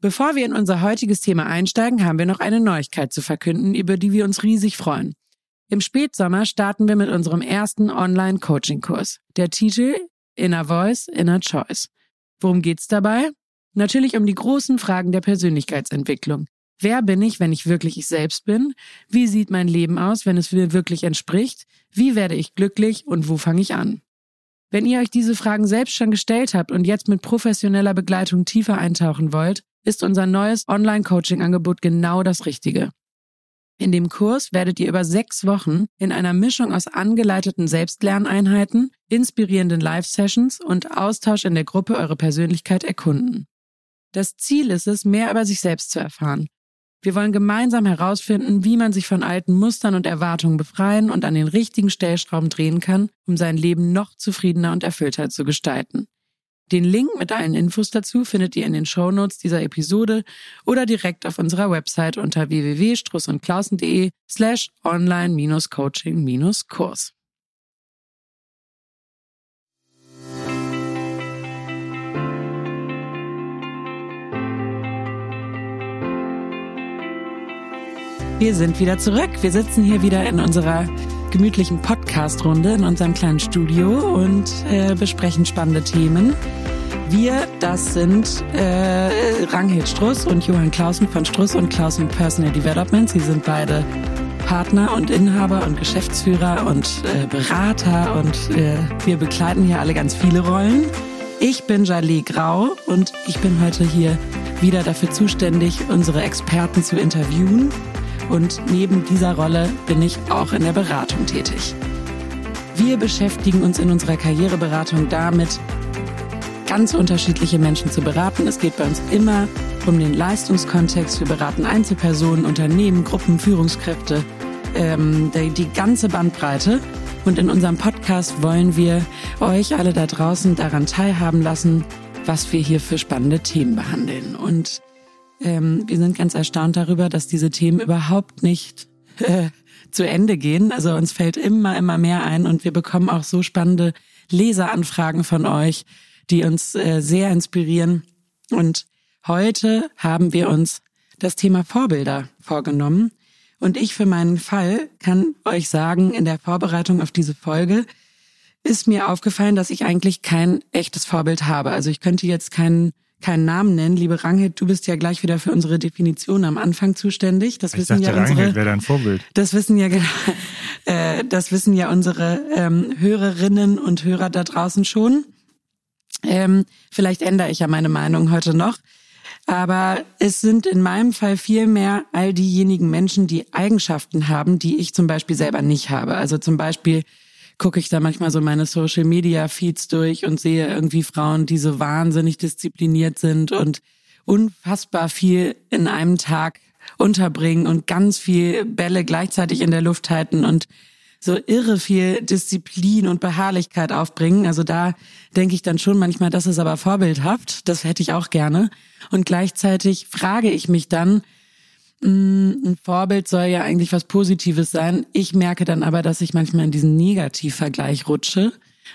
Bevor wir in unser heutiges Thema einsteigen, haben wir noch eine Neuigkeit zu verkünden, über die wir uns riesig freuen. Im Spätsommer starten wir mit unserem ersten Online-Coaching-Kurs. Der Titel Inner Voice, Inner Choice. Worum geht's dabei? Natürlich um die großen Fragen der Persönlichkeitsentwicklung. Wer bin ich, wenn ich wirklich ich selbst bin? Wie sieht mein Leben aus, wenn es mir wirklich entspricht? Wie werde ich glücklich und wo fange ich an? Wenn ihr euch diese Fragen selbst schon gestellt habt und jetzt mit professioneller Begleitung tiefer eintauchen wollt, ist unser neues Online-Coaching-Angebot genau das Richtige. In dem Kurs werdet ihr über sechs Wochen in einer Mischung aus angeleiteten Selbstlerneinheiten, inspirierenden Live-Sessions und Austausch in der Gruppe eure Persönlichkeit erkunden. Das Ziel ist es, mehr über sich selbst zu erfahren. Wir wollen gemeinsam herausfinden, wie man sich von alten Mustern und Erwartungen befreien und an den richtigen Stellschrauben drehen kann, um sein Leben noch zufriedener und erfüllter zu gestalten. Den Link mit allen Infos dazu findet ihr in den Shownotes dieser Episode oder direkt auf unserer Website unter www.strussundklausen.de slash online-coaching-kurs. Wir sind wieder zurück. Wir sitzen hier wieder in unserer gemütlichen Podcast-Runde in unserem kleinen Studio und äh, besprechen spannende Themen. Wir, das sind äh, Ranghild Struss und Johann Clausen von Struss und Clausen Personal Development. Sie sind beide Partner und Inhaber und Geschäftsführer und äh, Berater und äh, wir begleiten hier alle ganz viele Rollen. Ich bin Jalee Grau und ich bin heute hier wieder dafür zuständig, unsere Experten zu interviewen und neben dieser Rolle bin ich auch in der Beratung tätig. Wir beschäftigen uns in unserer Karriereberatung damit, ganz unterschiedliche Menschen zu beraten. Es geht bei uns immer um den Leistungskontext. Wir beraten Einzelpersonen, Unternehmen, Gruppen, Führungskräfte, ähm, die, die ganze Bandbreite. Und in unserem Podcast wollen wir euch alle da draußen daran teilhaben lassen, was wir hier für spannende Themen behandeln. Und ähm, wir sind ganz erstaunt darüber, dass diese Themen überhaupt nicht äh, zu Ende gehen. Also uns fällt immer, immer mehr ein und wir bekommen auch so spannende Leseranfragen von euch, die uns äh, sehr inspirieren. Und heute haben wir uns das Thema Vorbilder vorgenommen. Und ich für meinen Fall kann euch sagen, in der Vorbereitung auf diese Folge ist mir aufgefallen, dass ich eigentlich kein echtes Vorbild habe. Also ich könnte jetzt keinen keinen Namen nennen. Liebe Rangit, du bist ja gleich wieder für unsere Definition am Anfang zuständig. Das ich wissen dachte, ja unsere. Rangit wäre dein Vorbild. Das wissen ja äh, das wissen ja unsere ähm, Hörerinnen und Hörer da draußen schon. Ähm, vielleicht ändere ich ja meine Meinung heute noch. Aber es sind in meinem Fall viel mehr all diejenigen Menschen, die Eigenschaften haben, die ich zum Beispiel selber nicht habe. Also zum Beispiel gucke ich da manchmal so meine Social Media Feeds durch und sehe irgendwie Frauen, die so wahnsinnig diszipliniert sind und unfassbar viel in einem Tag unterbringen und ganz viel Bälle gleichzeitig in der Luft halten und so irre viel Disziplin und Beharrlichkeit aufbringen. Also da denke ich dann schon manchmal, das ist aber vorbildhaft. Das hätte ich auch gerne. Und gleichzeitig frage ich mich dann, ein Vorbild soll ja eigentlich was Positives sein. Ich merke dann aber, dass ich manchmal in diesen Negativvergleich rutsche.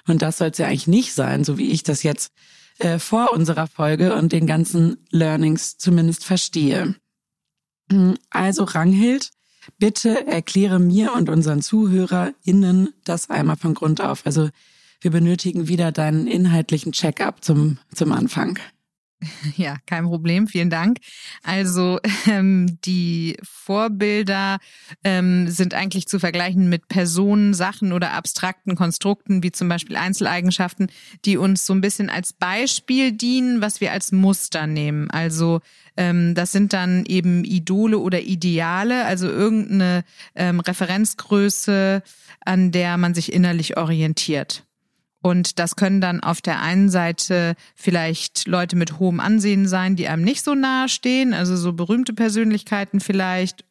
Und das soll es ja eigentlich nicht sein, so wie ich das jetzt äh, vor unserer Folge und den ganzen Learnings zumindest verstehe. Mm, also Ranghild, bitte erkläre mir und unseren ZuhörerInnen das einmal von Grund auf. Also wir benötigen wieder deinen inhaltlichen Check-up zum, zum Anfang. Ja, kein Problem, vielen Dank. Also ähm, die Vorbilder ähm, sind eigentlich zu vergleichen mit Personen, Sachen oder abstrakten Konstrukten, wie zum Beispiel Einzeleigenschaften, die uns so ein bisschen als Beispiel dienen, was wir als Muster nehmen. Also ähm, das sind dann eben Idole oder Ideale, also irgendeine ähm, Referenzgröße, an der man sich innerlich orientiert. Und das können dann auf der einen Seite vielleicht Leute mit hohem Ansehen sein, die einem nicht so nahe stehen, also so berühmte Persönlichkeiten vielleicht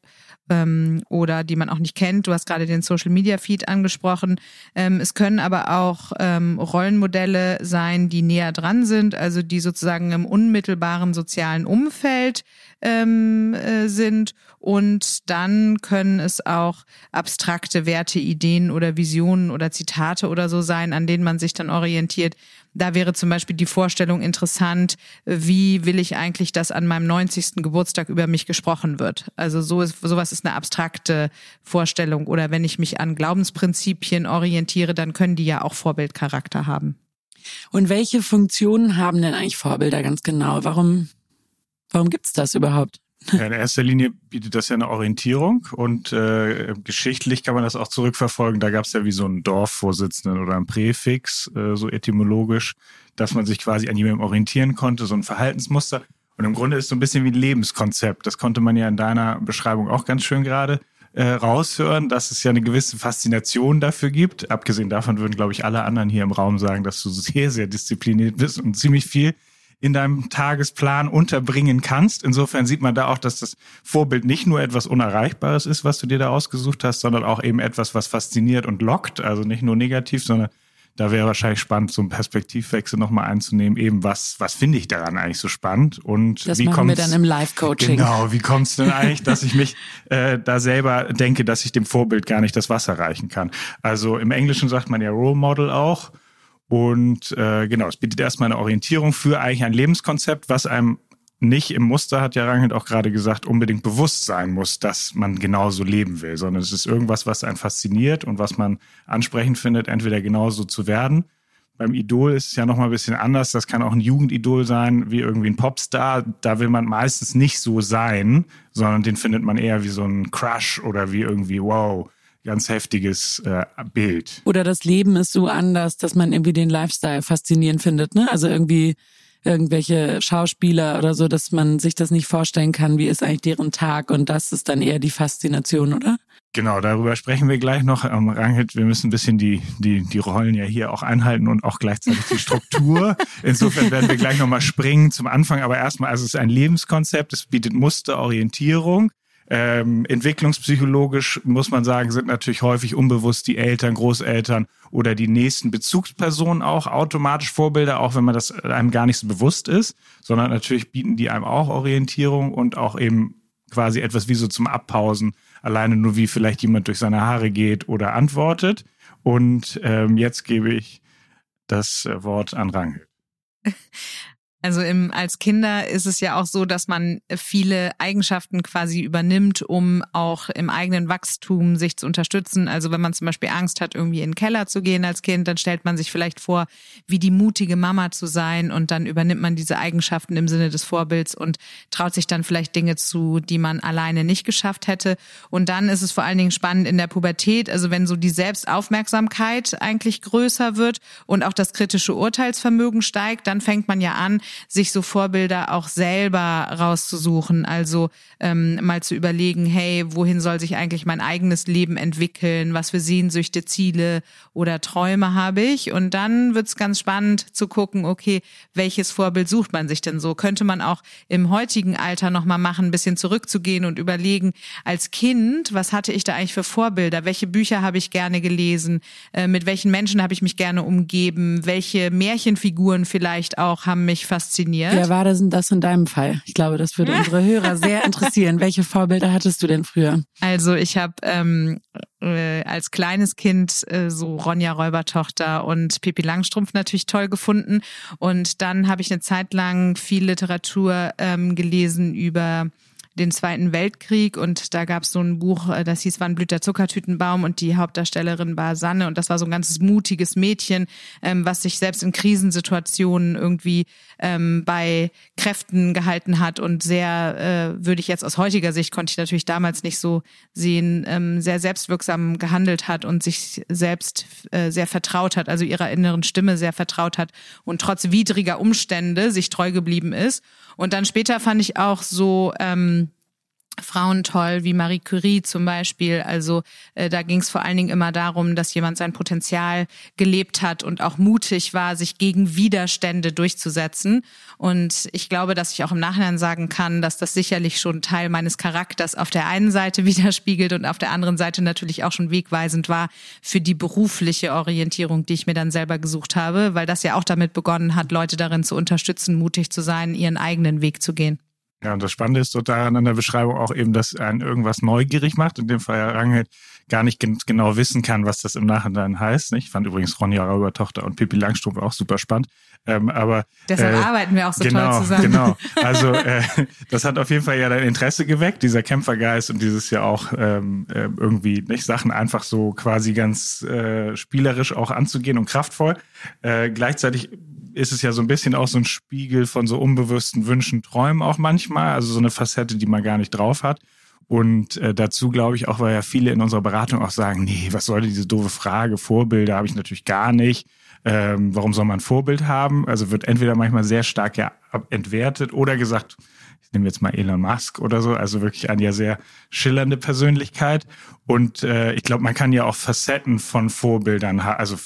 ähm, oder die man auch nicht kennt. Du hast gerade den Social Media Feed angesprochen. Ähm, es können aber auch ähm, Rollenmodelle sein, die näher dran sind, also die sozusagen im unmittelbaren sozialen Umfeld ähm, äh, sind. Und dann können es auch abstrakte Werte, Ideen oder Visionen oder Zitate oder so sein, an denen man sich dann orientiert. Da wäre zum Beispiel die Vorstellung interessant, wie will ich eigentlich, dass an meinem 90. Geburtstag über mich gesprochen wird. Also so ist, sowas ist eine abstrakte Vorstellung. Oder wenn ich mich an Glaubensprinzipien orientiere, dann können die ja auch Vorbildcharakter haben. Und welche Funktionen haben denn eigentlich Vorbilder ganz genau? Warum, warum gibt's das überhaupt? Ja, in erster Linie bietet das ja eine Orientierung und äh, geschichtlich kann man das auch zurückverfolgen. Da gab es ja wie so einen Dorfvorsitzenden oder einen Präfix, äh, so etymologisch, dass man sich quasi an jemandem orientieren konnte, so ein Verhaltensmuster. Und im Grunde ist so ein bisschen wie ein Lebenskonzept. Das konnte man ja in deiner Beschreibung auch ganz schön gerade äh, raushören, dass es ja eine gewisse Faszination dafür gibt. Abgesehen davon würden, glaube ich, alle anderen hier im Raum sagen, dass du sehr, sehr diszipliniert bist und ziemlich viel in deinem Tagesplan unterbringen kannst. Insofern sieht man da auch, dass das Vorbild nicht nur etwas Unerreichbares ist, was du dir da ausgesucht hast, sondern auch eben etwas, was fasziniert und lockt. Also nicht nur negativ, sondern da wäre wahrscheinlich spannend, so einen Perspektivwechsel nochmal einzunehmen. Eben, was, was finde ich daran eigentlich so spannend? Und das wie machen wir dann im Live-Coaching. Genau, wie kommt es denn eigentlich, dass ich mich äh, da selber denke, dass ich dem Vorbild gar nicht das Wasser reichen kann? Also im Englischen sagt man ja Role Model auch. Und äh, genau, es bietet erstmal eine Orientierung für eigentlich ein Lebenskonzept, was einem nicht im Muster, hat ja Rangelt auch gerade gesagt, unbedingt bewusst sein muss, dass man genauso leben will, sondern es ist irgendwas, was einen fasziniert und was man ansprechend findet, entweder genauso zu werden. Beim Idol ist es ja nochmal ein bisschen anders. Das kann auch ein Jugendidol sein, wie irgendwie ein Popstar. Da will man meistens nicht so sein, sondern den findet man eher wie so ein Crush oder wie irgendwie, wow, ganz heftiges äh, Bild. Oder das Leben ist so anders, dass man irgendwie den Lifestyle faszinierend findet, ne? Also irgendwie irgendwelche Schauspieler oder so, dass man sich das nicht vorstellen kann, wie ist eigentlich deren Tag und das ist dann eher die Faszination, oder? Genau, darüber sprechen wir gleich noch. Ähm, Rangit, wir müssen ein bisschen die, die, die Rollen ja hier auch einhalten und auch gleichzeitig die Struktur. Insofern werden wir gleich nochmal springen zum Anfang. Aber erstmal, also es ist ein Lebenskonzept, es bietet Musterorientierung. Ähm, entwicklungspsychologisch muss man sagen, sind natürlich häufig unbewusst die Eltern, Großeltern oder die nächsten Bezugspersonen auch automatisch Vorbilder, auch wenn man das einem gar nicht so bewusst ist, sondern natürlich bieten die einem auch Orientierung und auch eben quasi etwas wie so zum Abpausen, alleine nur wie vielleicht jemand durch seine Haare geht oder antwortet. Und ähm, jetzt gebe ich das Wort an Rangel. Also im, als Kinder ist es ja auch so, dass man viele Eigenschaften quasi übernimmt, um auch im eigenen Wachstum sich zu unterstützen. Also wenn man zum Beispiel Angst hat, irgendwie in den Keller zu gehen als Kind, dann stellt man sich vielleicht vor, wie die mutige Mama zu sein und dann übernimmt man diese Eigenschaften im Sinne des Vorbilds und traut sich dann vielleicht Dinge zu, die man alleine nicht geschafft hätte. Und dann ist es vor allen Dingen spannend in der Pubertät, also wenn so die Selbstaufmerksamkeit eigentlich größer wird und auch das kritische Urteilsvermögen steigt, dann fängt man ja an, sich so Vorbilder auch selber rauszusuchen. Also ähm, mal zu überlegen, hey, wohin soll sich eigentlich mein eigenes Leben entwickeln? Was für Sehnsüchte, Ziele oder Träume habe ich? Und dann wird's ganz spannend zu gucken, okay, welches Vorbild sucht man sich denn so? Könnte man auch im heutigen Alter nochmal machen, ein bisschen zurückzugehen und überlegen, als Kind, was hatte ich da eigentlich für Vorbilder? Welche Bücher habe ich gerne gelesen? Äh, mit welchen Menschen habe ich mich gerne umgeben? Welche Märchenfiguren vielleicht auch haben mich fast fasziniert. Wer war das das in deinem Fall? Ich glaube, das würde unsere Hörer sehr interessieren. Welche Vorbilder hattest du denn früher? Also ich habe ähm, äh, als kleines Kind äh, so Ronja Räubertochter und Pippi Langstrumpf natürlich toll gefunden. Und dann habe ich eine Zeit lang viel Literatur ähm, gelesen über den Zweiten Weltkrieg und da gab es so ein Buch, äh, das hieß Wann blüht der Zuckertütenbaum und die Hauptdarstellerin war Sanne und das war so ein ganzes mutiges Mädchen, ähm, was sich selbst in Krisensituationen irgendwie ähm, bei Kräften gehalten hat und sehr, äh, würde ich jetzt aus heutiger Sicht, konnte ich natürlich damals nicht so sehen, ähm, sehr selbstwirksam gehandelt hat und sich selbst äh, sehr vertraut hat, also ihrer inneren Stimme sehr vertraut hat und trotz widriger Umstände sich treu geblieben ist. Und dann später fand ich auch so ähm, Frauen toll, wie Marie Curie zum Beispiel. Also äh, da ging es vor allen Dingen immer darum, dass jemand sein Potenzial gelebt hat und auch mutig war, sich gegen Widerstände durchzusetzen. Und ich glaube, dass ich auch im Nachhinein sagen kann, dass das sicherlich schon Teil meines Charakters auf der einen Seite widerspiegelt und auf der anderen Seite natürlich auch schon wegweisend war für die berufliche Orientierung, die ich mir dann selber gesucht habe, weil das ja auch damit begonnen hat, Leute darin zu unterstützen, mutig zu sein, ihren eigenen Weg zu gehen. Ja, und das Spannende ist so daran an der Beschreibung auch eben, dass ein irgendwas neugierig macht. In dem Fall ja Rangel gar nicht genau wissen kann, was das im Nachhinein heißt. Ich fand übrigens Ronja Rauber-Tochter und Pippi Langstrumpf auch super spannend. Ähm, aber deshalb äh, arbeiten wir auch so genau, toll zusammen. Genau. Also äh, das hat auf jeden Fall ja dein Interesse geweckt, dieser Kämpfergeist und dieses ja auch ähm, äh, irgendwie nicht Sachen einfach so quasi ganz äh, spielerisch auch anzugehen und kraftvoll. Äh, gleichzeitig ist es ja so ein bisschen auch so ein Spiegel von so unbewussten Wünschen, Träumen auch manchmal, also so eine Facette, die man gar nicht drauf hat. Und äh, dazu glaube ich auch, weil ja viele in unserer Beratung auch sagen, nee, was soll diese doofe Frage, Vorbilder habe ich natürlich gar nicht. Ähm, warum soll man ein Vorbild haben? Also wird entweder manchmal sehr stark ja entwertet oder gesagt, ich nehme jetzt mal Elon Musk oder so, also wirklich eine ja sehr schillernde Persönlichkeit. Und äh, ich glaube, man kann ja auch Facetten von Vorbildern, also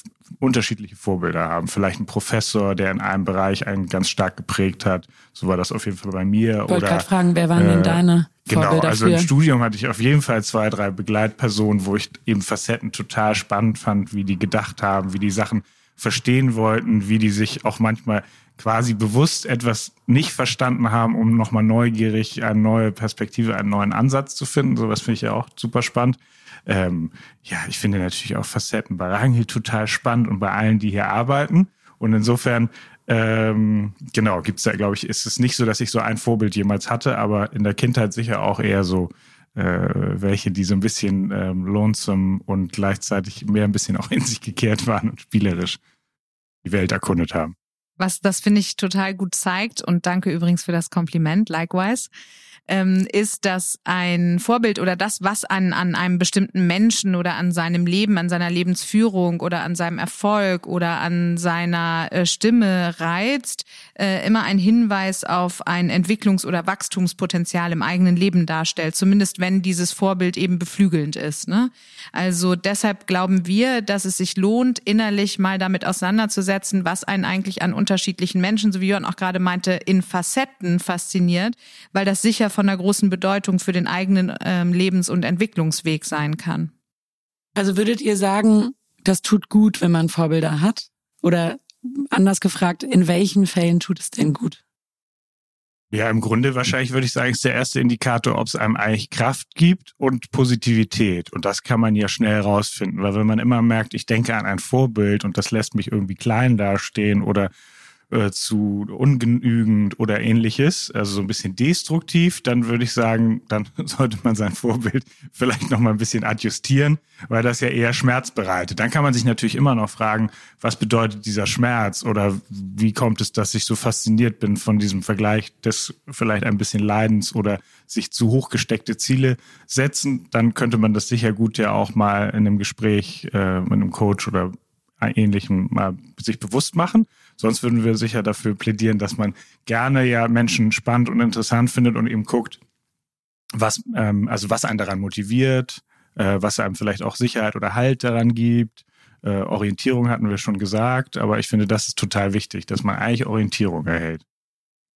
unterschiedliche Vorbilder haben. Vielleicht ein Professor, der in einem Bereich einen ganz stark geprägt hat. So war das auf jeden Fall bei mir. Ich wollte gerade fragen, wer waren denn äh, deine Genau, Vorbilder also für? im Studium hatte ich auf jeden Fall zwei, drei Begleitpersonen, wo ich eben Facetten total spannend fand, wie die gedacht haben, wie die Sachen verstehen wollten, wie die sich auch manchmal quasi bewusst etwas nicht verstanden haben, um nochmal neugierig eine neue Perspektive, einen neuen Ansatz zu finden. Sowas finde ich ja auch super spannend. Ähm, ja, ich finde natürlich auch Facetten bei Rangel total spannend und bei allen, die hier arbeiten. Und insofern, ähm, genau, gibt's da, glaube ich, ist es nicht so, dass ich so ein Vorbild jemals hatte, aber in der Kindheit sicher auch eher so äh, welche, die so ein bisschen ähm, lonesome und gleichzeitig mehr ein bisschen auch in sich gekehrt waren und spielerisch die Welt erkundet haben. Was das finde ich total gut zeigt und danke übrigens für das Kompliment, likewise, ähm, ist, dass ein Vorbild oder das, was an, an einem bestimmten Menschen oder an seinem Leben, an seiner Lebensführung oder an seinem Erfolg oder an seiner äh, Stimme reizt, äh, immer ein Hinweis auf ein Entwicklungs- oder Wachstumspotenzial im eigenen Leben darstellt, zumindest wenn dieses Vorbild eben beflügelnd ist. Ne? Also deshalb glauben wir, dass es sich lohnt, innerlich mal damit auseinanderzusetzen, was einen eigentlich an unterschiedlichen Menschen, so wie Jörn auch gerade meinte, in Facetten fasziniert, weil das sicher von einer großen Bedeutung für den eigenen ähm, Lebens- und Entwicklungsweg sein kann. Also würdet ihr sagen, das tut gut, wenn man Vorbilder hat? Oder anders gefragt, in welchen Fällen tut es denn gut? Ja, im Grunde wahrscheinlich würde ich sagen, ist der erste Indikator, ob es einem eigentlich Kraft gibt und Positivität. Und das kann man ja schnell rausfinden, weil wenn man immer merkt, ich denke an ein Vorbild und das lässt mich irgendwie klein dastehen oder äh, zu ungenügend oder ähnliches, also so ein bisschen destruktiv, dann würde ich sagen, dann sollte man sein Vorbild vielleicht noch mal ein bisschen adjustieren, weil das ja eher Schmerz bereitet. Dann kann man sich natürlich immer noch fragen, was bedeutet dieser Schmerz oder wie kommt es, dass ich so fasziniert bin von diesem Vergleich des vielleicht ein bisschen Leidens oder sich zu hoch gesteckte Ziele setzen, dann könnte man das sicher gut ja auch mal in einem Gespräch äh, mit einem Coach oder ähnlichem mal sich bewusst machen. Sonst würden wir sicher dafür plädieren, dass man gerne ja Menschen spannend und interessant findet und eben guckt, was, ähm, also was einen daran motiviert, äh, was einem vielleicht auch Sicherheit oder Halt daran gibt. Äh, Orientierung hatten wir schon gesagt, aber ich finde, das ist total wichtig, dass man eigentlich Orientierung erhält.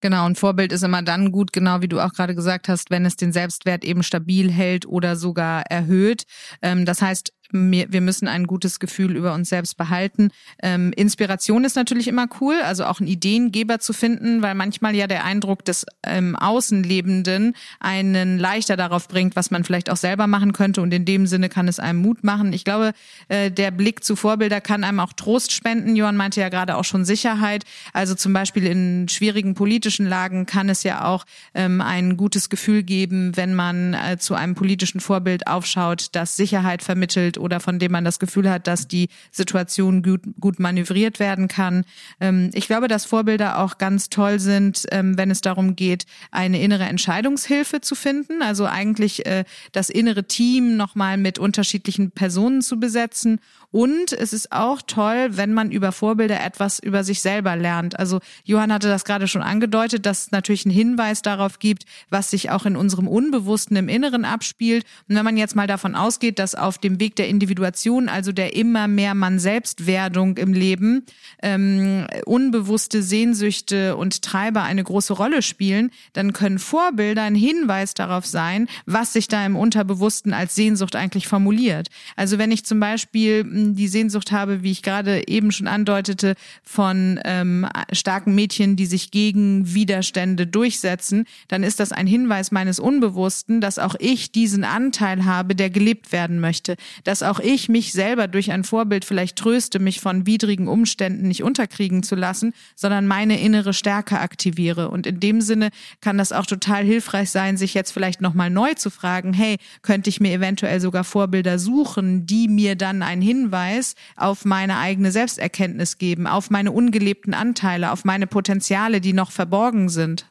Genau, ein Vorbild ist immer dann gut, genau wie du auch gerade gesagt hast, wenn es den Selbstwert eben stabil hält oder sogar erhöht. Ähm, das heißt, wir müssen ein gutes Gefühl über uns selbst behalten. Ähm, Inspiration ist natürlich immer cool, also auch einen Ideengeber zu finden, weil manchmal ja der Eindruck des ähm, Außenlebenden einen leichter darauf bringt, was man vielleicht auch selber machen könnte und in dem Sinne kann es einem Mut machen. Ich glaube, äh, der Blick zu Vorbilder kann einem auch Trost spenden. Johann meinte ja gerade auch schon Sicherheit. Also zum Beispiel in schwierigen politischen Lagen kann es ja auch ähm, ein gutes Gefühl geben, wenn man äh, zu einem politischen Vorbild aufschaut, das Sicherheit vermittelt oder von dem man das Gefühl hat, dass die Situation gut, gut manövriert werden kann. Ähm, ich glaube, dass Vorbilder auch ganz toll sind, ähm, wenn es darum geht, eine innere Entscheidungshilfe zu finden. Also eigentlich äh, das innere Team nochmal mit unterschiedlichen Personen zu besetzen und es ist auch toll, wenn man über Vorbilder etwas über sich selber lernt. Also Johann hatte das gerade schon angedeutet, dass es natürlich einen Hinweis darauf gibt, was sich auch in unserem Unbewussten im Inneren abspielt. Und wenn man jetzt mal davon ausgeht, dass auf dem Weg der der Individuation, also der immer mehr man Selbstwerdung im Leben, ähm, unbewusste Sehnsüchte und Treiber eine große Rolle spielen, dann können Vorbilder ein Hinweis darauf sein, was sich da im Unterbewussten als Sehnsucht eigentlich formuliert. Also wenn ich zum Beispiel hm, die Sehnsucht habe, wie ich gerade eben schon andeutete, von ähm, starken Mädchen, die sich gegen Widerstände durchsetzen, dann ist das ein Hinweis meines Unbewussten, dass auch ich diesen Anteil habe, der gelebt werden möchte, dass auch ich mich selber durch ein Vorbild vielleicht tröste, mich von widrigen Umständen nicht unterkriegen zu lassen, sondern meine innere Stärke aktiviere. Und in dem Sinne kann das auch total hilfreich sein, sich jetzt vielleicht nochmal neu zu fragen, hey, könnte ich mir eventuell sogar Vorbilder suchen, die mir dann einen Hinweis auf meine eigene Selbsterkenntnis geben, auf meine ungelebten Anteile, auf meine Potenziale, die noch verborgen sind.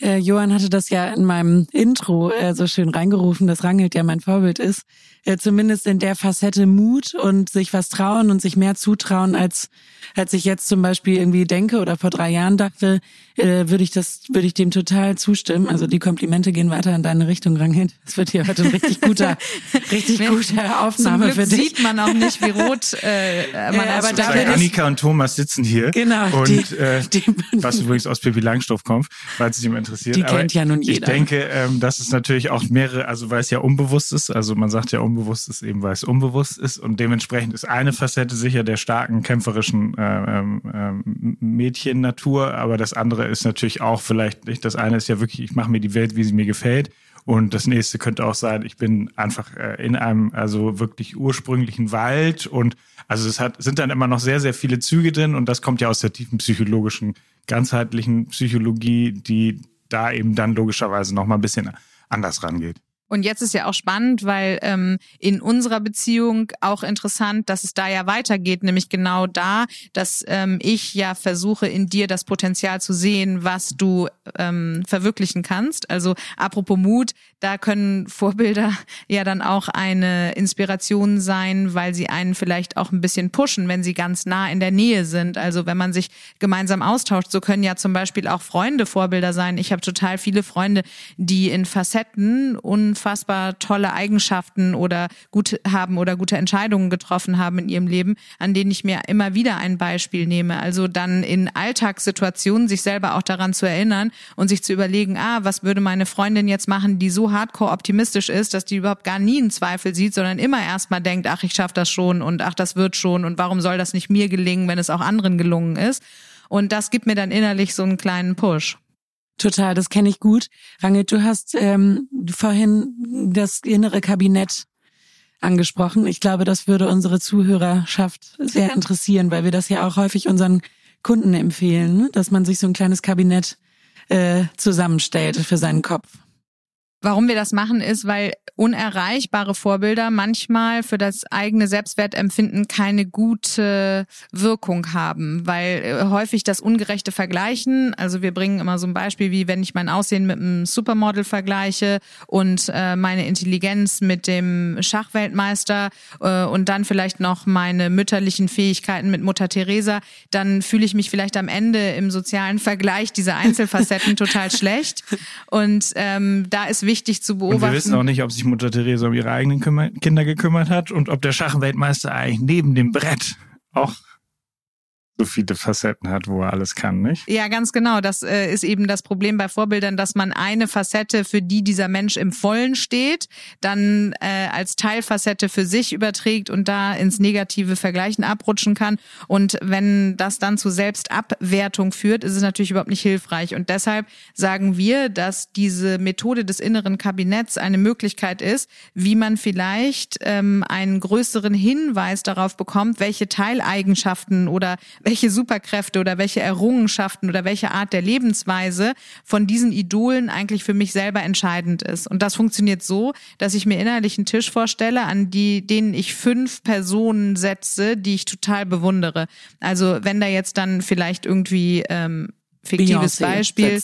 Äh, Johann hatte das ja in meinem Intro äh, so schön reingerufen, dass Rangelt ja mein Vorbild ist. Äh, zumindest in der Facette Mut und sich was trauen und sich mehr zutrauen, als, als ich jetzt zum Beispiel irgendwie denke oder vor drei Jahren dachte, äh, würde ich das, würde ich dem total zustimmen. Also die Komplimente gehen weiter in deine Richtung, Rangelt. Das wird hier heute ein richtig guter, richtig gute Aufnahme für dich. sieht man auch nicht, wie rot äh, man ja, aber da Annika und Thomas sitzen hier. Genau. Und die, äh, die, was übrigens aus Pippi Langstoff kommt, falls es jemand interessiert. Die Aber kennt ja nun jeder. Ich denke, ähm, dass es natürlich auch mehrere, also weil es ja unbewusst ist, also man sagt ja unbewusst ist eben, weil es unbewusst ist und dementsprechend ist eine Facette sicher der starken kämpferischen äh, äh, Mädchen-Natur, aber das andere ist natürlich auch vielleicht nicht, das eine ist ja wirklich, ich mache mir die Welt, wie sie mir gefällt. Und das nächste könnte auch sein, ich bin einfach äh, in einem also wirklich ursprünglichen Wald. Und also es hat sind dann immer noch sehr sehr viele Züge drin. Und das kommt ja aus der tiefen psychologischen ganzheitlichen Psychologie, die da eben dann logischerweise noch mal ein bisschen anders rangeht. Und jetzt ist ja auch spannend, weil ähm, in unserer Beziehung auch interessant, dass es da ja weitergeht, nämlich genau da, dass ähm, ich ja versuche, in dir das Potenzial zu sehen, was du ähm, verwirklichen kannst. Also apropos Mut, da können Vorbilder ja dann auch eine Inspiration sein, weil sie einen vielleicht auch ein bisschen pushen, wenn sie ganz nah in der Nähe sind. Also wenn man sich gemeinsam austauscht, so können ja zum Beispiel auch Freunde Vorbilder sein. Ich habe total viele Freunde, die in Facetten und unfassbar tolle Eigenschaften oder gut haben oder gute Entscheidungen getroffen haben in ihrem Leben, an denen ich mir immer wieder ein Beispiel nehme. Also dann in Alltagssituationen sich selber auch daran zu erinnern und sich zu überlegen, ah, was würde meine Freundin jetzt machen, die so hardcore optimistisch ist, dass die überhaupt gar nie einen Zweifel sieht, sondern immer erstmal denkt, ach, ich schaffe das schon und ach, das wird schon und warum soll das nicht mir gelingen, wenn es auch anderen gelungen ist? Und das gibt mir dann innerlich so einen kleinen Push. Total, das kenne ich gut. Rangit, du hast ähm, vorhin das innere Kabinett angesprochen. Ich glaube, das würde unsere Zuhörerschaft sehr interessieren, weil wir das ja auch häufig unseren Kunden empfehlen, ne? dass man sich so ein kleines Kabinett äh, zusammenstellt für seinen Kopf. Warum wir das machen, ist, weil unerreichbare Vorbilder manchmal für das eigene Selbstwertempfinden keine gute Wirkung haben, weil äh, häufig das ungerechte Vergleichen, also wir bringen immer so ein Beispiel, wie wenn ich mein Aussehen mit einem Supermodel vergleiche und äh, meine Intelligenz mit dem Schachweltmeister äh, und dann vielleicht noch meine mütterlichen Fähigkeiten mit Mutter Teresa, dann fühle ich mich vielleicht am Ende im sozialen Vergleich dieser Einzelfacetten total schlecht. Und ähm, da ist wichtig, wichtig zu beobachten. Und wir wissen auch nicht, ob sich Mutter Theresa um ihre eigenen Kinder gekümmert hat und ob der Schachweltmeister eigentlich neben dem Brett auch so viele Facetten hat, wo er alles kann, nicht? Ja, ganz genau. Das äh, ist eben das Problem bei Vorbildern, dass man eine Facette, für die dieser Mensch im Vollen steht, dann äh, als Teilfacette für sich überträgt und da ins negative Vergleichen abrutschen kann. Und wenn das dann zu Selbstabwertung führt, ist es natürlich überhaupt nicht hilfreich. Und deshalb sagen wir, dass diese Methode des inneren Kabinetts eine Möglichkeit ist, wie man vielleicht ähm, einen größeren Hinweis darauf bekommt, welche Teileigenschaften oder welche Superkräfte oder welche Errungenschaften oder welche Art der Lebensweise von diesen Idolen eigentlich für mich selber entscheidend ist. Und das funktioniert so, dass ich mir innerlich einen Tisch vorstelle, an die, denen ich fünf Personen setze, die ich total bewundere. Also wenn da jetzt dann vielleicht irgendwie ähm, fiktives Beyoncé Beispiel.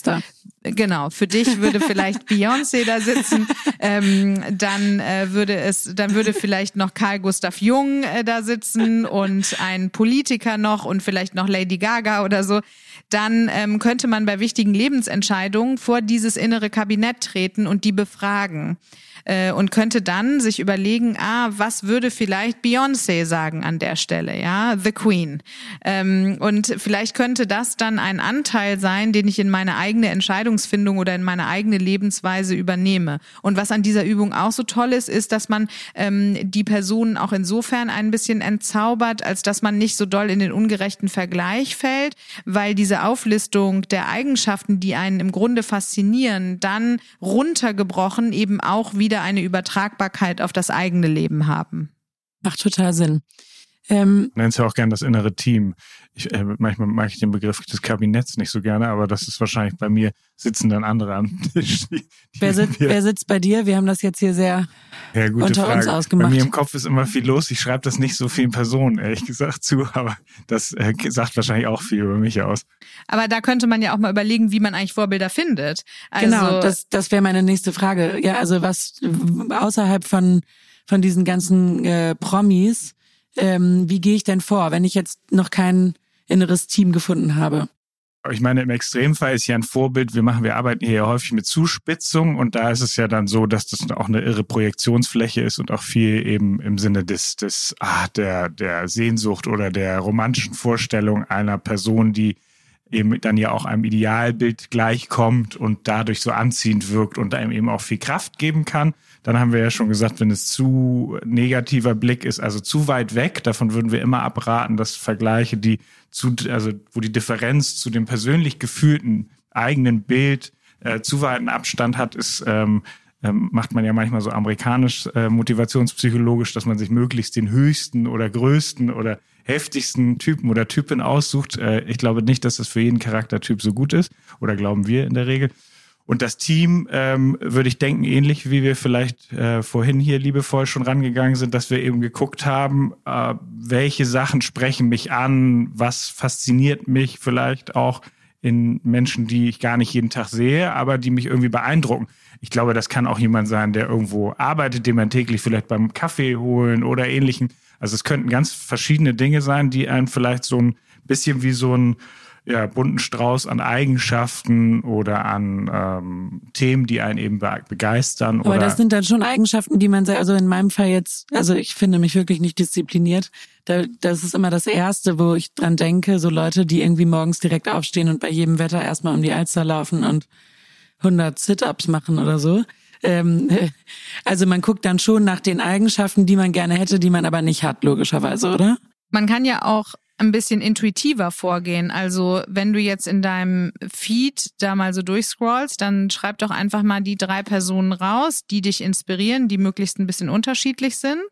Genau, für dich würde vielleicht Beyoncé da sitzen, ähm, dann äh, würde es, dann würde vielleicht noch Karl Gustav Jung äh, da sitzen und ein Politiker noch und vielleicht noch Lady Gaga oder so. Dann ähm, könnte man bei wichtigen Lebensentscheidungen vor dieses innere Kabinett treten und die befragen äh, und könnte dann sich überlegen, ah, was würde vielleicht Beyoncé sagen an der Stelle, ja, The Queen. Ähm, und vielleicht könnte das dann ein Anteil sein, den ich in meine eigene Entscheidungsfindung oder in meine eigene Lebensweise übernehme. Und was an dieser Übung auch so toll ist, ist, dass man ähm, die Personen auch insofern ein bisschen entzaubert, als dass man nicht so doll in den ungerechten Vergleich fällt, weil diese Auflistung der Eigenschaften, die einen im Grunde faszinieren, dann runtergebrochen eben auch wieder eine Übertragbarkeit auf das eigene Leben haben. Macht total Sinn. Ähm, Nennst ja auch gern das innere Team. Ich, äh, manchmal mag ich den Begriff des Kabinetts nicht so gerne, aber das ist wahrscheinlich bei mir sitzen dann andere am Tisch. Die, die wer, sitzt, wer sitzt bei dir? Wir haben das jetzt hier sehr ja, gute unter Frage. uns ausgemacht. Bei mir im Kopf ist immer viel los. Ich schreibe das nicht so vielen Personen, ehrlich gesagt, zu, aber das äh, sagt wahrscheinlich auch viel über mich aus. Aber da könnte man ja auch mal überlegen, wie man eigentlich Vorbilder findet. Also, genau, das, das wäre meine nächste Frage. Ja, also was außerhalb von, von diesen ganzen äh, Promis, ähm, wie gehe ich denn vor, wenn ich jetzt noch kein inneres Team gefunden habe? Ich meine, im Extremfall ist ja ein Vorbild. Wir machen, wir arbeiten hier ja häufig mit Zuspitzung und da ist es ja dann so, dass das auch eine irre Projektionsfläche ist und auch viel eben im Sinne des, des, ah, der, der Sehnsucht oder der romantischen Vorstellung einer Person, die eben dann ja auch einem Idealbild gleichkommt und dadurch so anziehend wirkt und einem eben auch viel Kraft geben kann. Dann haben wir ja schon gesagt, wenn es zu negativer Blick ist, also zu weit weg, davon würden wir immer abraten, dass Vergleiche, die zu, also wo die Differenz zu dem persönlich gefühlten eigenen Bild äh, zu weiten Abstand hat, ist ähm, ähm, macht man ja manchmal so amerikanisch äh, motivationspsychologisch, dass man sich möglichst den höchsten oder größten oder heftigsten Typen oder Typin aussucht. Äh, ich glaube nicht, dass das für jeden Charaktertyp so gut ist oder glauben wir in der Regel. Und das Team, ähm, würde ich denken, ähnlich wie wir vielleicht äh, vorhin hier liebevoll schon rangegangen sind, dass wir eben geguckt haben, äh, welche Sachen sprechen mich an, was fasziniert mich vielleicht auch in Menschen, die ich gar nicht jeden Tag sehe, aber die mich irgendwie beeindrucken. Ich glaube, das kann auch jemand sein, der irgendwo arbeitet, den man täglich vielleicht beim Kaffee holen oder ähnlichen. Also es könnten ganz verschiedene Dinge sein, die einen vielleicht so ein bisschen wie so ein ja, bunten Strauß an Eigenschaften oder an ähm, Themen, die einen eben begeistern. Aber oder das sind dann schon Eigenschaften, die man, also in meinem Fall jetzt, also ich finde mich wirklich nicht diszipliniert. Da, das ist immer das Erste, wo ich dran denke, so Leute, die irgendwie morgens direkt aufstehen und bei jedem Wetter erstmal um die Alster laufen und 100 Sit-Ups machen oder so. Ähm, also man guckt dann schon nach den Eigenschaften, die man gerne hätte, die man aber nicht hat, logischerweise, oder? Man kann ja auch ein bisschen intuitiver vorgehen. Also wenn du jetzt in deinem Feed da mal so durchscrollst, dann schreib doch einfach mal die drei Personen raus, die dich inspirieren, die möglichst ein bisschen unterschiedlich sind.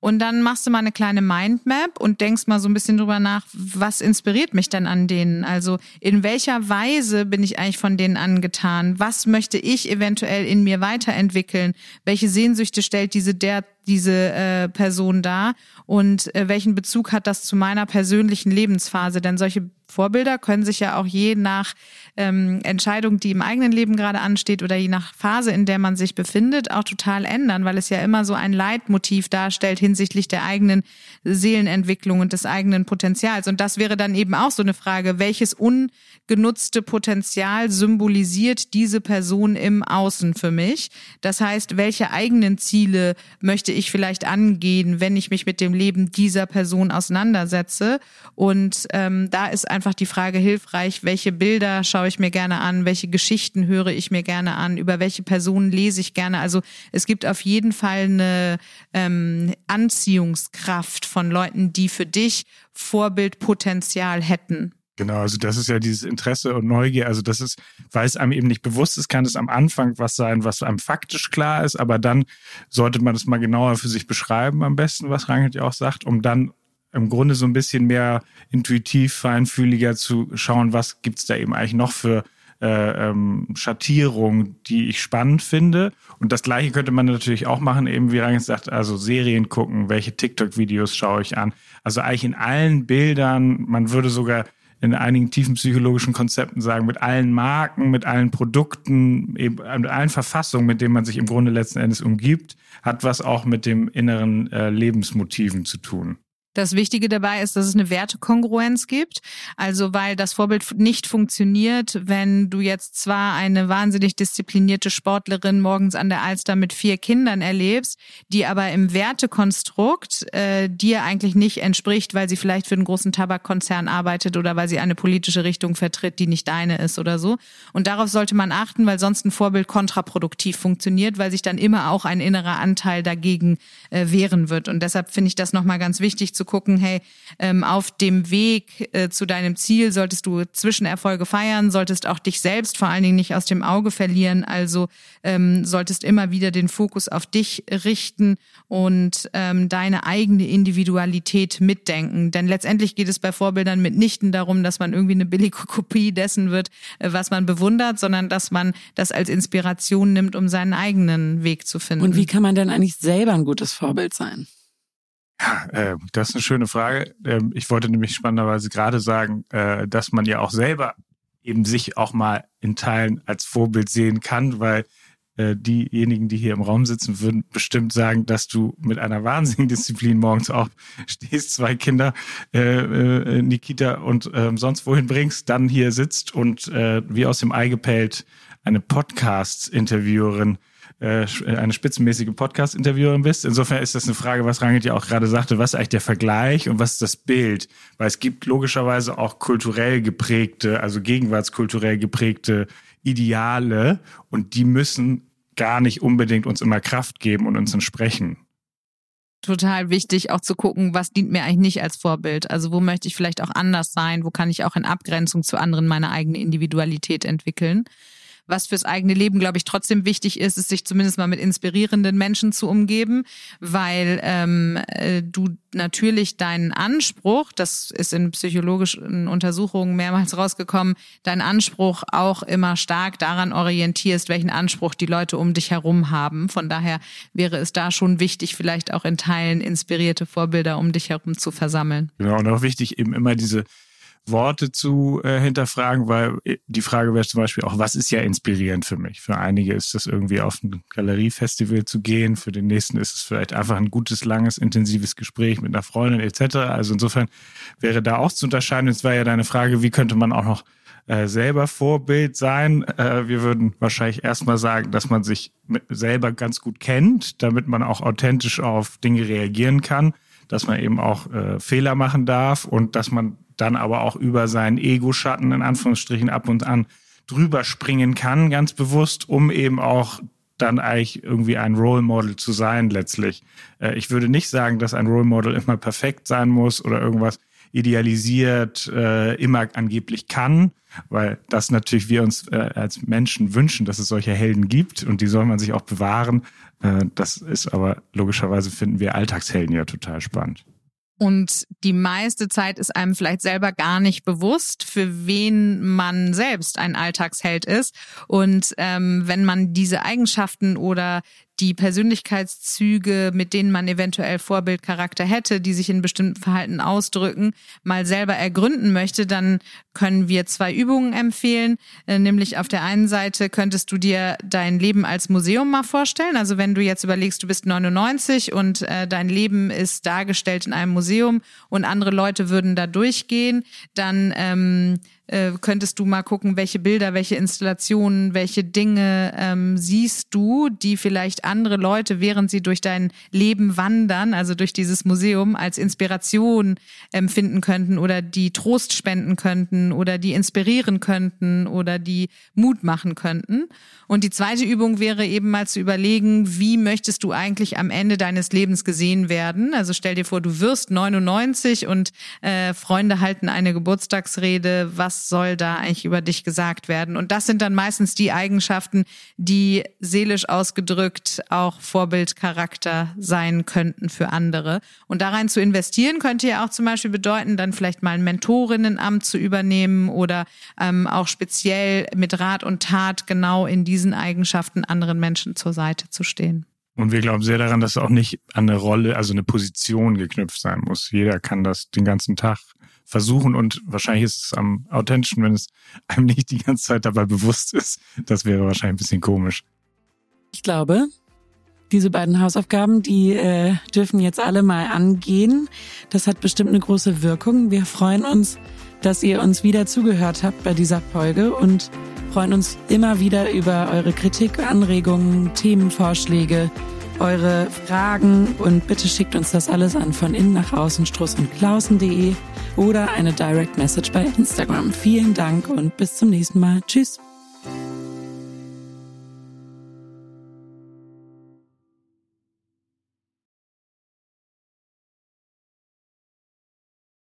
Und dann machst du mal eine kleine Mindmap und denkst mal so ein bisschen drüber nach, was inspiriert mich denn an denen? Also in welcher Weise bin ich eigentlich von denen angetan? Was möchte ich eventuell in mir weiterentwickeln? Welche Sehnsüchte stellt diese der diese äh, Person dar und äh, welchen Bezug hat das zu meiner persönlichen Lebensphase? Denn solche Vorbilder können sich ja auch je nach ähm, Entscheidung, die im eigenen Leben gerade ansteht oder je nach Phase, in der man sich befindet, auch total ändern, weil es ja immer so ein Leitmotiv darstellt hinsichtlich der eigenen Seelenentwicklung und des eigenen Potenzials. Und das wäre dann eben auch so eine Frage, welches ungenutzte Potenzial symbolisiert diese Person im Außen für mich? Das heißt, welche eigenen Ziele möchte ich vielleicht angehen, wenn ich mich mit dem Leben dieser Person auseinandersetze? Und ähm, da ist einfach die Frage hilfreich, welche Bilder schaue ich mir gerne an, welche Geschichten höre ich mir gerne an, über welche Personen lese ich gerne. Also es gibt auf jeden Fall eine ähm, Anziehungskraft von Leuten, die für dich Vorbildpotenzial hätten. Genau, also das ist ja dieses Interesse und Neugier. Also das ist, weil es einem eben nicht bewusst ist, kann es am Anfang was sein, was einem faktisch klar ist, aber dann sollte man das mal genauer für sich beschreiben, am besten, was Rangelt ja auch sagt, um dann im Grunde so ein bisschen mehr intuitiv, feinfühliger zu schauen, was gibt's da eben eigentlich noch für äh, ähm, Schattierungen, die ich spannend finde. Und das gleiche könnte man natürlich auch machen, eben wie Rangel sagt, also Serien gucken, welche TikTok-Videos schaue ich an. Also eigentlich in allen Bildern, man würde sogar in einigen tiefen psychologischen Konzepten sagen, mit allen Marken, mit allen Produkten, eben mit allen Verfassungen, mit denen man sich im Grunde letzten Endes umgibt, hat was auch mit dem inneren äh, Lebensmotiven zu tun. Das Wichtige dabei ist, dass es eine Wertekongruenz gibt. Also weil das Vorbild nicht funktioniert, wenn du jetzt zwar eine wahnsinnig disziplinierte Sportlerin morgens an der Alster mit vier Kindern erlebst, die aber im Wertekonstrukt äh, dir eigentlich nicht entspricht, weil sie vielleicht für einen großen Tabakkonzern arbeitet oder weil sie eine politische Richtung vertritt, die nicht deine ist oder so. Und darauf sollte man achten, weil sonst ein Vorbild kontraproduktiv funktioniert, weil sich dann immer auch ein innerer Anteil dagegen äh, wehren wird. Und deshalb finde ich das nochmal ganz wichtig zu gucken, hey, ähm, auf dem Weg äh, zu deinem Ziel solltest du Zwischenerfolge feiern, solltest auch dich selbst vor allen Dingen nicht aus dem Auge verlieren, also ähm, solltest immer wieder den Fokus auf dich richten und ähm, deine eigene Individualität mitdenken. Denn letztendlich geht es bei Vorbildern mitnichten darum, dass man irgendwie eine billige Kopie dessen wird, äh, was man bewundert, sondern dass man das als Inspiration nimmt, um seinen eigenen Weg zu finden. Und wie kann man denn eigentlich selber ein gutes Vorbild sein? Ja, äh, das ist eine schöne Frage. Ähm, ich wollte nämlich spannenderweise gerade sagen, äh, dass man ja auch selber eben sich auch mal in Teilen als Vorbild sehen kann, weil äh, diejenigen, die hier im Raum sitzen, würden bestimmt sagen, dass du mit einer wahnsinnigen Disziplin morgens aufstehst, zwei Kinder äh, äh, in und äh, sonst wohin bringst, dann hier sitzt und äh, wie aus dem Ei gepellt eine Podcast-Interviewerin äh, eine spitzenmäßige Podcast-Interviewerin bist. Insofern ist das eine Frage, was Rangit ja auch gerade sagte, was ist eigentlich der Vergleich und was ist das Bild? Weil es gibt logischerweise auch kulturell geprägte, also gegenwartskulturell geprägte Ideale und die müssen gar nicht unbedingt uns immer Kraft geben und uns entsprechen total wichtig, auch zu gucken, was dient mir eigentlich nicht als Vorbild. Also wo möchte ich vielleicht auch anders sein? Wo kann ich auch in Abgrenzung zu anderen meine eigene Individualität entwickeln? Was fürs eigene Leben, glaube ich, trotzdem wichtig ist, ist sich zumindest mal mit inspirierenden Menschen zu umgeben, weil ähm, äh, du natürlich deinen Anspruch, das ist in psychologischen Untersuchungen mehrmals rausgekommen, deinen Anspruch auch immer stark daran orientierst, welchen Anspruch die Leute um dich herum haben. Von daher wäre es da schon wichtig, vielleicht auch in Teilen inspirierte Vorbilder um dich herum zu versammeln. Genau, und auch wichtig eben immer diese Worte zu äh, hinterfragen, weil äh, die Frage wäre zum Beispiel auch, was ist ja inspirierend für mich? Für einige ist es irgendwie auf ein Galeriefestival zu gehen, für den nächsten ist es vielleicht einfach ein gutes, langes, intensives Gespräch mit einer Freundin etc. Also insofern wäre da auch zu unterscheiden. Es war ja deine Frage, wie könnte man auch noch äh, selber Vorbild sein? Äh, wir würden wahrscheinlich erstmal sagen, dass man sich selber ganz gut kennt, damit man auch authentisch auf Dinge reagieren kann, dass man eben auch äh, Fehler machen darf und dass man dann aber auch über seinen Ego-Schatten in Anführungsstrichen ab und an drüber springen kann, ganz bewusst, um eben auch dann eigentlich irgendwie ein Role Model zu sein letztlich. Äh, ich würde nicht sagen, dass ein Role Model immer perfekt sein muss oder irgendwas idealisiert äh, immer angeblich kann, weil das natürlich wir uns äh, als Menschen wünschen, dass es solche Helden gibt und die soll man sich auch bewahren. Äh, das ist aber logischerweise finden wir Alltagshelden ja total spannend. Und die meiste Zeit ist einem vielleicht selber gar nicht bewusst, für wen man selbst ein Alltagsheld ist. Und ähm, wenn man diese Eigenschaften oder die Persönlichkeitszüge, mit denen man eventuell Vorbildcharakter hätte, die sich in bestimmten Verhalten ausdrücken, mal selber ergründen möchte, dann können wir zwei Übungen empfehlen. Äh, nämlich auf der einen Seite könntest du dir dein Leben als Museum mal vorstellen. Also wenn du jetzt überlegst, du bist 99 und äh, dein Leben ist dargestellt in einem Museum und andere Leute würden da durchgehen, dann ähm, äh, könntest du mal gucken, welche Bilder, welche Installationen, welche Dinge ähm, siehst du, die vielleicht andere Leute, während sie durch dein Leben wandern, also durch dieses Museum, als Inspiration empfinden könnten oder die Trost spenden könnten oder die inspirieren könnten oder die Mut machen könnten. Und die zweite Übung wäre eben mal zu überlegen, wie möchtest du eigentlich am Ende deines Lebens gesehen werden? Also stell dir vor, du wirst 99 und äh, Freunde halten eine Geburtstagsrede. Was soll da eigentlich über dich gesagt werden? Und das sind dann meistens die Eigenschaften, die seelisch ausgedrückt auch Vorbildcharakter sein könnten für andere. Und da rein zu investieren könnte ja auch zum Beispiel bedeuten, dann vielleicht mal ein Mentorinnenamt zu übernehmen oder ähm, auch speziell mit Rat und Tat genau in diese diesen Eigenschaften anderen Menschen zur Seite zu stehen. Und wir glauben sehr daran, dass es auch nicht an eine Rolle, also eine Position geknüpft sein muss. Jeder kann das den ganzen Tag versuchen und wahrscheinlich ist es am authentischen, wenn es einem nicht die ganze Zeit dabei bewusst ist. Das wäre wahrscheinlich ein bisschen komisch. Ich glaube, Diese beiden Hausaufgaben, die äh, dürfen jetzt alle mal angehen. Das hat bestimmt eine große Wirkung. Wir freuen uns, dass ihr uns wieder zugehört habt bei dieser Folge und freuen uns immer wieder über eure Kritik, Anregungen, Themenvorschläge, eure Fragen und bitte schickt uns das alles an von innen nach außen struss und klausen.de oder eine Direct Message bei Instagram. Vielen Dank und bis zum nächsten Mal. Tschüss.